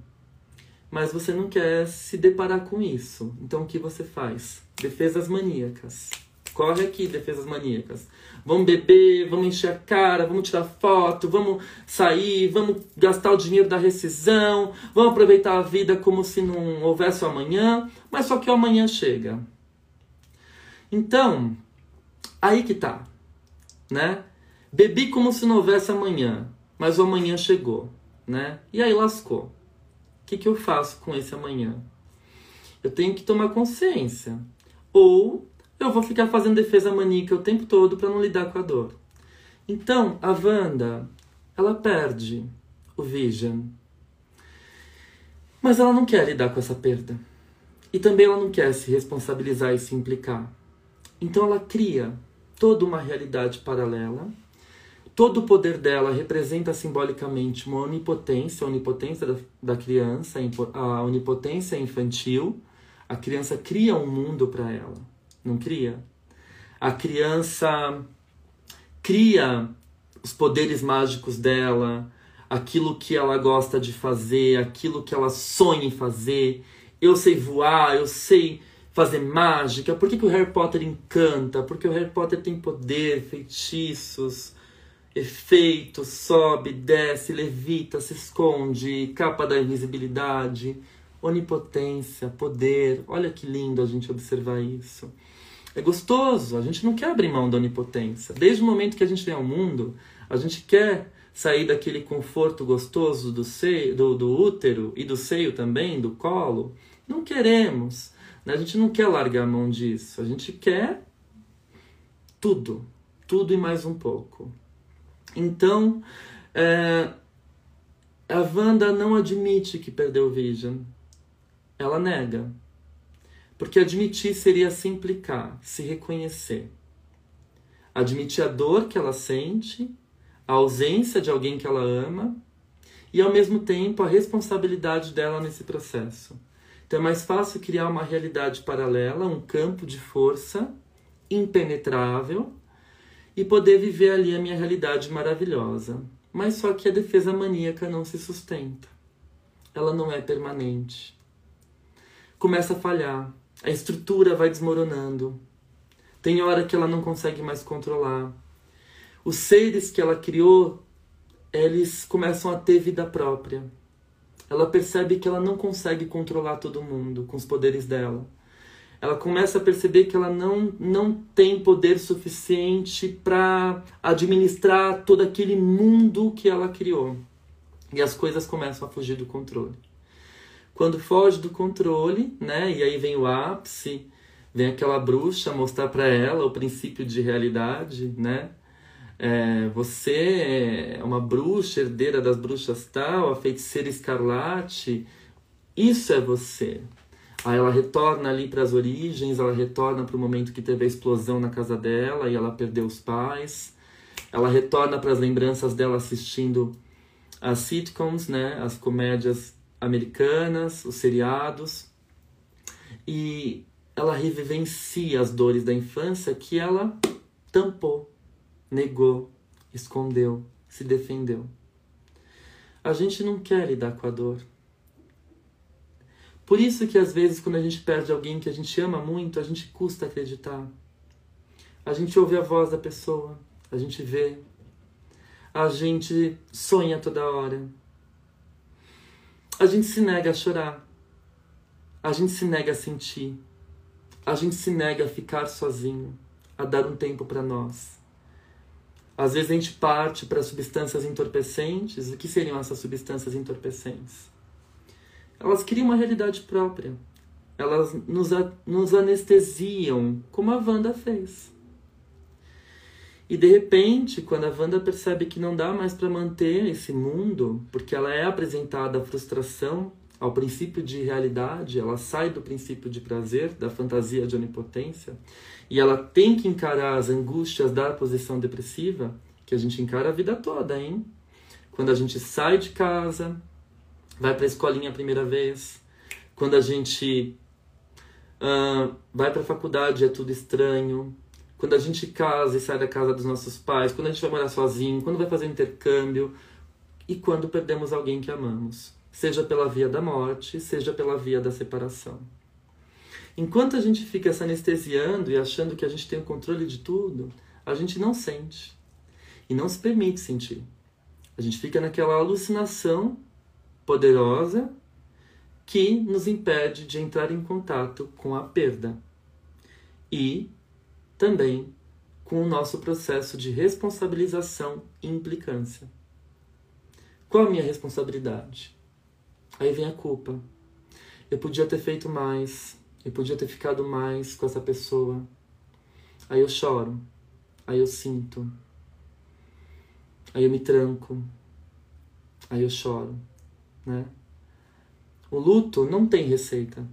mas você não quer se deparar com isso. Então o que você faz? Defesas maníacas. Corre aqui, defesas maníacas. Vamos beber, vamos encher a cara, vamos tirar foto, vamos sair, vamos gastar o dinheiro da rescisão, vamos aproveitar a vida como se não houvesse o amanhã, mas só que o amanhã chega. Então, aí que tá, né? Bebi como se não houvesse amanhã, mas o amanhã chegou, né? E aí lascou. O que, que eu faço com esse amanhã? Eu tenho que tomar consciência. Ou eu vou ficar fazendo defesa maníaca o tempo todo para não lidar com a dor. Então, a Wanda, ela perde o Vision. Mas ela não quer lidar com essa perda. E também ela não quer se responsabilizar e se implicar. Então ela cria toda uma realidade paralela. Todo o poder dela representa simbolicamente uma onipotência, a onipotência da, da criança, a onipotência infantil. A criança cria um mundo para ela não cria. A criança cria os poderes mágicos dela, aquilo que ela gosta de fazer, aquilo que ela sonha em fazer. Eu sei voar, eu sei fazer mágica. Por que, que o Harry Potter encanta? Porque o Harry Potter tem poder, feitiços, efeitos, sobe, desce, levita, se esconde, capa da invisibilidade, onipotência, poder. Olha que lindo a gente observar isso. É gostoso, a gente não quer abrir mão da onipotência. Desde o momento que a gente vem ao mundo, a gente quer sair daquele conforto gostoso do, seio, do, do útero e do seio também, do colo. Não queremos. Né? A gente não quer largar a mão disso. A gente quer tudo. Tudo e mais um pouco. Então, é, a Wanda não admite que perdeu o Vision. Ela nega. Porque admitir seria se implicar, se reconhecer. Admitir a dor que ela sente, a ausência de alguém que ela ama e, ao mesmo tempo, a responsabilidade dela nesse processo. Então é mais fácil criar uma realidade paralela, um campo de força impenetrável e poder viver ali a minha realidade maravilhosa. Mas só que a defesa maníaca não se sustenta. Ela não é permanente. Começa a falhar a estrutura vai desmoronando. Tem hora que ela não consegue mais controlar. Os seres que ela criou, eles começam a ter vida própria. Ela percebe que ela não consegue controlar todo mundo com os poderes dela. Ela começa a perceber que ela não, não tem poder suficiente para administrar todo aquele mundo que ela criou. E as coisas começam a fugir do controle. Quando foge do controle, né? E aí vem o ápice, vem aquela bruxa mostrar para ela o princípio de realidade, né? É, você é uma bruxa, herdeira das bruxas tal, a feiticeira escarlate, isso é você. Aí ela retorna ali para as origens, ela retorna para o momento que teve a explosão na casa dela e ela perdeu os pais. Ela retorna para as lembranças dela assistindo as sitcoms, né, as comédias americanas, os seriados, e ela revivencia as dores da infância que ela tampou, negou, escondeu, se defendeu. A gente não quer lidar com a dor. Por isso que às vezes quando a gente perde alguém que a gente ama muito, a gente custa acreditar. A gente ouve a voz da pessoa, a gente vê, a gente sonha toda hora, a gente se nega a chorar. A gente se nega a sentir. A gente se nega a ficar sozinho, a dar um tempo para nós. Às vezes a gente parte para substâncias entorpecentes. O que seriam essas substâncias entorpecentes? Elas criam uma realidade própria. Elas nos, nos anestesiam, como a Wanda fez. E de repente, quando a Wanda percebe que não dá mais para manter esse mundo, porque ela é apresentada à frustração, ao princípio de realidade, ela sai do princípio de prazer, da fantasia de onipotência, e ela tem que encarar as angústias da posição depressiva, que a gente encara a vida toda, hein? Quando a gente sai de casa, vai para a escolinha a primeira vez, quando a gente uh, vai para a faculdade é tudo estranho, quando a gente casa e sai da casa dos nossos pais, quando a gente vai morar sozinho, quando vai fazer intercâmbio e quando perdemos alguém que amamos. seja pela via da morte, seja pela via da separação. Enquanto a gente fica se anestesiando e achando que a gente tem o controle de tudo, a gente não sente e não se permite sentir. A gente fica naquela alucinação poderosa que nos impede de entrar em contato com a perda e também com o nosso processo de responsabilização e implicância. Qual a minha responsabilidade? Aí vem a culpa. Eu podia ter feito mais, eu podia ter ficado mais com essa pessoa. Aí eu choro, aí eu sinto, aí eu me tranco, aí eu choro, né? O luto não tem receita,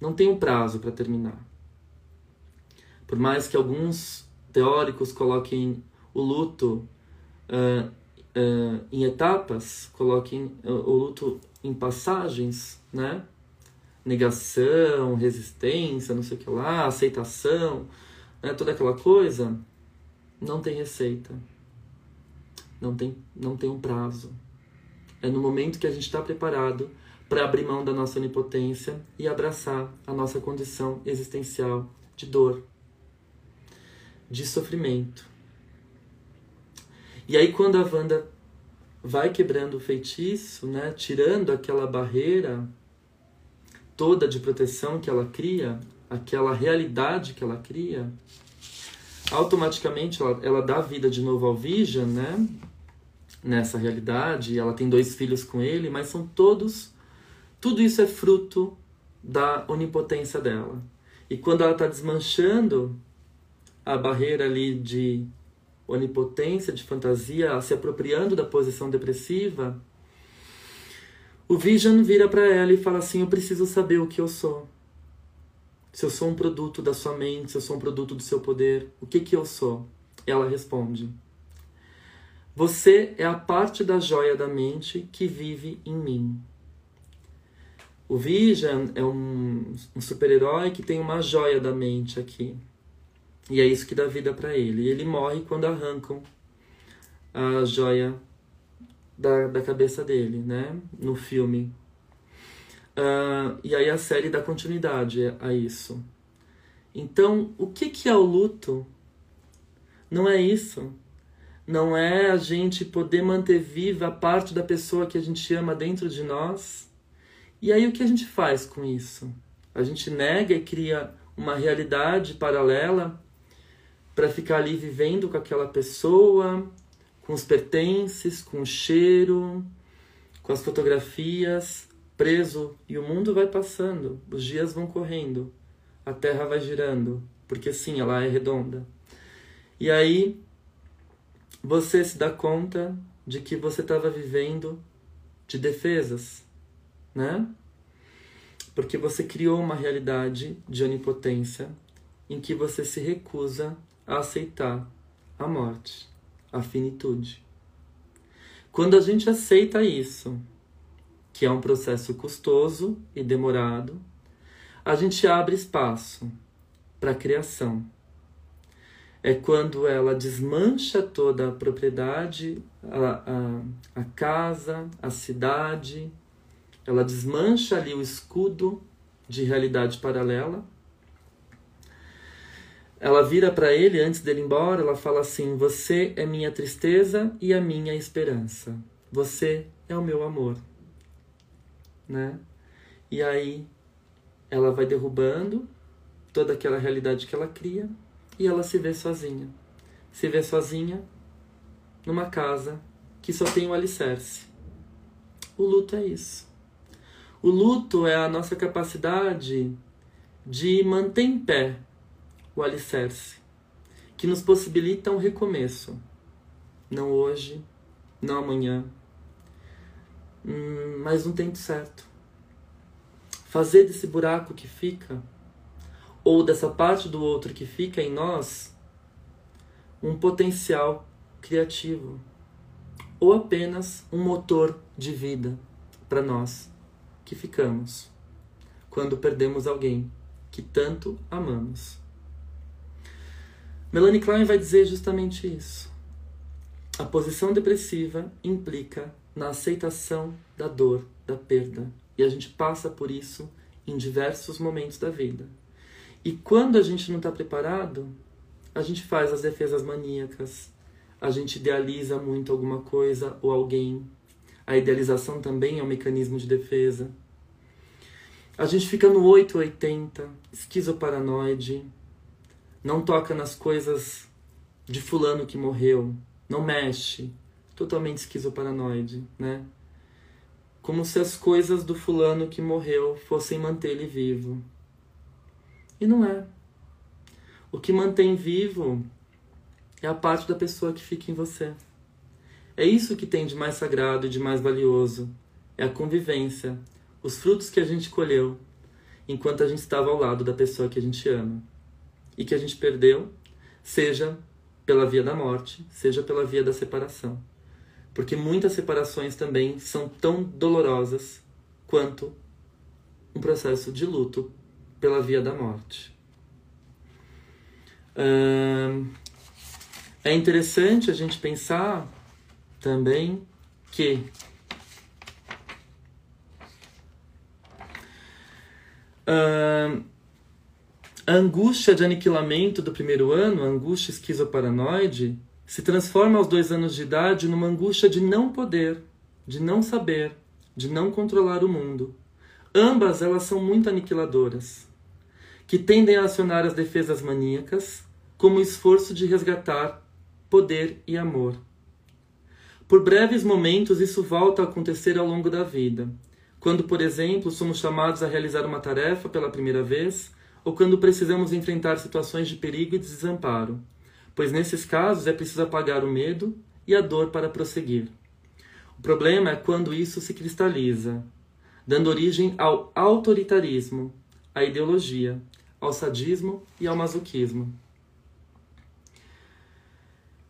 não tem um prazo para terminar. Por mais que alguns teóricos coloquem o luto uh, uh, em etapas, coloquem o luto em passagens, né? Negação, resistência, não sei o que lá, aceitação, né? toda aquela coisa, não tem receita. Não tem, não tem um prazo. É no momento que a gente está preparado para abrir mão da nossa onipotência e abraçar a nossa condição existencial de dor, de sofrimento. E aí quando a Wanda vai quebrando o feitiço, né, tirando aquela barreira toda de proteção que ela cria, aquela realidade que ela cria, automaticamente ela, ela dá vida de novo ao Vision, né? Nessa realidade, ela tem dois filhos com ele, mas são todos tudo isso é fruto da onipotência dela. E quando ela está desmanchando a barreira ali de onipotência, de fantasia, se apropriando da posição depressiva, o Vision vira para ela e fala assim: Eu preciso saber o que eu sou. Se eu sou um produto da sua mente, se eu sou um produto do seu poder, o que, que eu sou? Ela responde: Você é a parte da joia da mente que vive em mim. O Vision é um, um super-herói que tem uma joia da mente aqui. E é isso que dá vida para ele. E ele morre quando arrancam a joia da, da cabeça dele, né? No filme. Uh, e aí a série dá continuidade a isso. Então, o que, que é o luto? Não é isso. Não é a gente poder manter viva a parte da pessoa que a gente ama dentro de nós e aí o que a gente faz com isso? A gente nega e cria uma realidade paralela para ficar ali vivendo com aquela pessoa, com os pertences, com o cheiro, com as fotografias, preso e o mundo vai passando, os dias vão correndo, a terra vai girando, porque sim, ela é redonda. E aí você se dá conta de que você estava vivendo de defesas né? Porque você criou uma realidade de onipotência em que você se recusa a aceitar a morte, a finitude. Quando a gente aceita isso, que é um processo custoso e demorado, a gente abre espaço para a criação. É quando ela desmancha toda a propriedade, a, a, a casa, a cidade, ela desmancha ali o escudo de realidade paralela. Ela vira para ele antes dele ir embora, ela fala assim: "Você é minha tristeza e a minha esperança. Você é o meu amor." Né? E aí ela vai derrubando toda aquela realidade que ela cria e ela se vê sozinha. Se vê sozinha numa casa que só tem o alicerce. O luto é isso. O luto é a nossa capacidade de manter em pé o alicerce, que nos possibilita um recomeço. Não hoje, não amanhã, hum, mas no tempo certo. Fazer desse buraco que fica, ou dessa parte do outro que fica em nós, um potencial criativo, ou apenas um motor de vida para nós que ficamos quando perdemos alguém que tanto amamos. Melanie Klein vai dizer justamente isso. A posição depressiva implica na aceitação da dor, da perda. E a gente passa por isso em diversos momentos da vida. E quando a gente não está preparado, a gente faz as defesas maníacas, a gente idealiza muito alguma coisa ou alguém. A idealização também é um mecanismo de defesa. A gente fica no 880, esquizoparanoide, não toca nas coisas de fulano que morreu, não mexe, totalmente esquizoparanoide, né? Como se as coisas do fulano que morreu fossem manter ele vivo. E não é. O que mantém vivo é a parte da pessoa que fica em você. É isso que tem de mais sagrado e de mais valioso. É a convivência, os frutos que a gente colheu enquanto a gente estava ao lado da pessoa que a gente ama e que a gente perdeu, seja pela via da morte, seja pela via da separação. Porque muitas separações também são tão dolorosas quanto um processo de luto pela via da morte. É interessante a gente pensar também que a angústia de aniquilamento do primeiro ano, a angústia esquizoparanoide, se transforma aos dois anos de idade numa angústia de não poder, de não saber, de não controlar o mundo. Ambas elas são muito aniquiladoras, que tendem a acionar as defesas maníacas como esforço de resgatar poder e amor. Por breves momentos, isso volta a acontecer ao longo da vida. Quando, por exemplo, somos chamados a realizar uma tarefa pela primeira vez, ou quando precisamos enfrentar situações de perigo e desamparo, pois nesses casos é preciso apagar o medo e a dor para prosseguir. O problema é quando isso se cristaliza, dando origem ao autoritarismo, à ideologia, ao sadismo e ao masoquismo.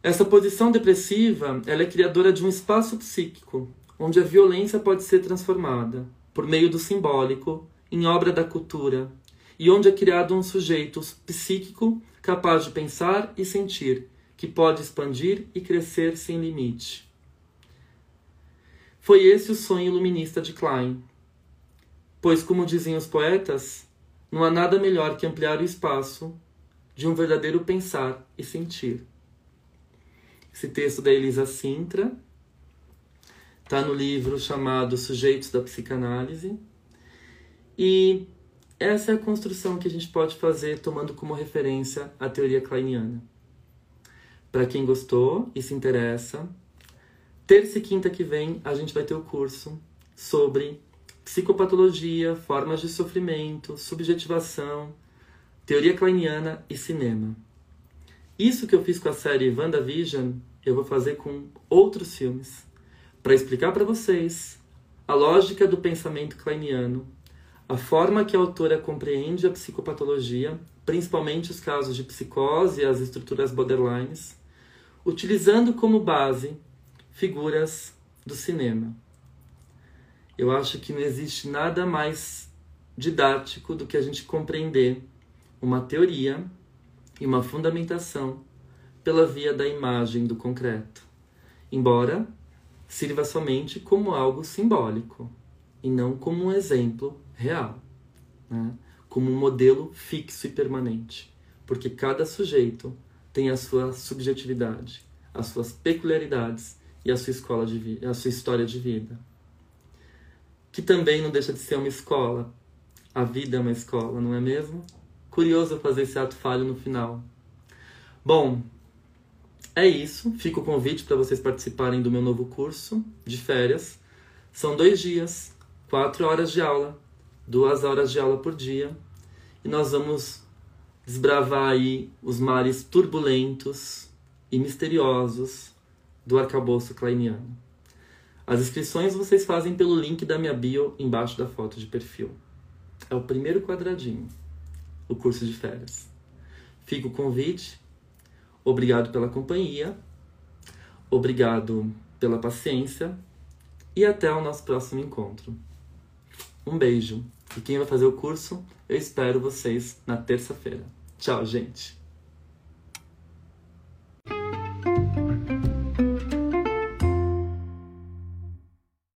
Essa posição depressiva ela é criadora de um espaço psíquico, onde a violência pode ser transformada, por meio do simbólico, em obra da cultura, e onde é criado um sujeito psíquico capaz de pensar e sentir, que pode expandir e crescer sem limite. Foi esse o sonho iluminista de Klein. Pois, como diziam os poetas, não há nada melhor que ampliar o espaço de um verdadeiro pensar e sentir. Esse texto da Elisa Sintra está no livro chamado Sujeitos da Psicanálise. E essa é a construção que a gente pode fazer tomando como referência a teoria kleiniana. Para quem gostou e se interessa, terça e quinta que vem a gente vai ter o curso sobre psicopatologia, formas de sofrimento, subjetivação, teoria kleiniana e cinema. Isso que eu fiz com a série WandaVision, eu vou fazer com outros filmes, para explicar para vocês a lógica do pensamento kleiniano, a forma que a autora compreende a psicopatologia, principalmente os casos de psicose e as estruturas borderlines, utilizando como base figuras do cinema. Eu acho que não existe nada mais didático do que a gente compreender uma teoria e uma fundamentação pela via da imagem do concreto, embora sirva somente como algo simbólico e não como um exemplo real, né? como um modelo fixo e permanente, porque cada sujeito tem a sua subjetividade, as suas peculiaridades e a sua escola de vida, a sua história de vida, que também não deixa de ser uma escola. A vida é uma escola, não é mesmo? Curioso fazer esse ato falho no final. Bom, é isso. Fica o convite para vocês participarem do meu novo curso de férias. São dois dias, quatro horas de aula, duas horas de aula por dia. E nós vamos desbravar aí os mares turbulentos e misteriosos do arcabouço kleiniano. As inscrições vocês fazem pelo link da minha bio embaixo da foto de perfil. É o primeiro quadradinho o curso de férias. Fica o convite. Obrigado pela companhia. Obrigado pela paciência. E até o nosso próximo encontro. Um beijo. E quem vai fazer o curso, eu espero vocês na terça-feira. Tchau, gente.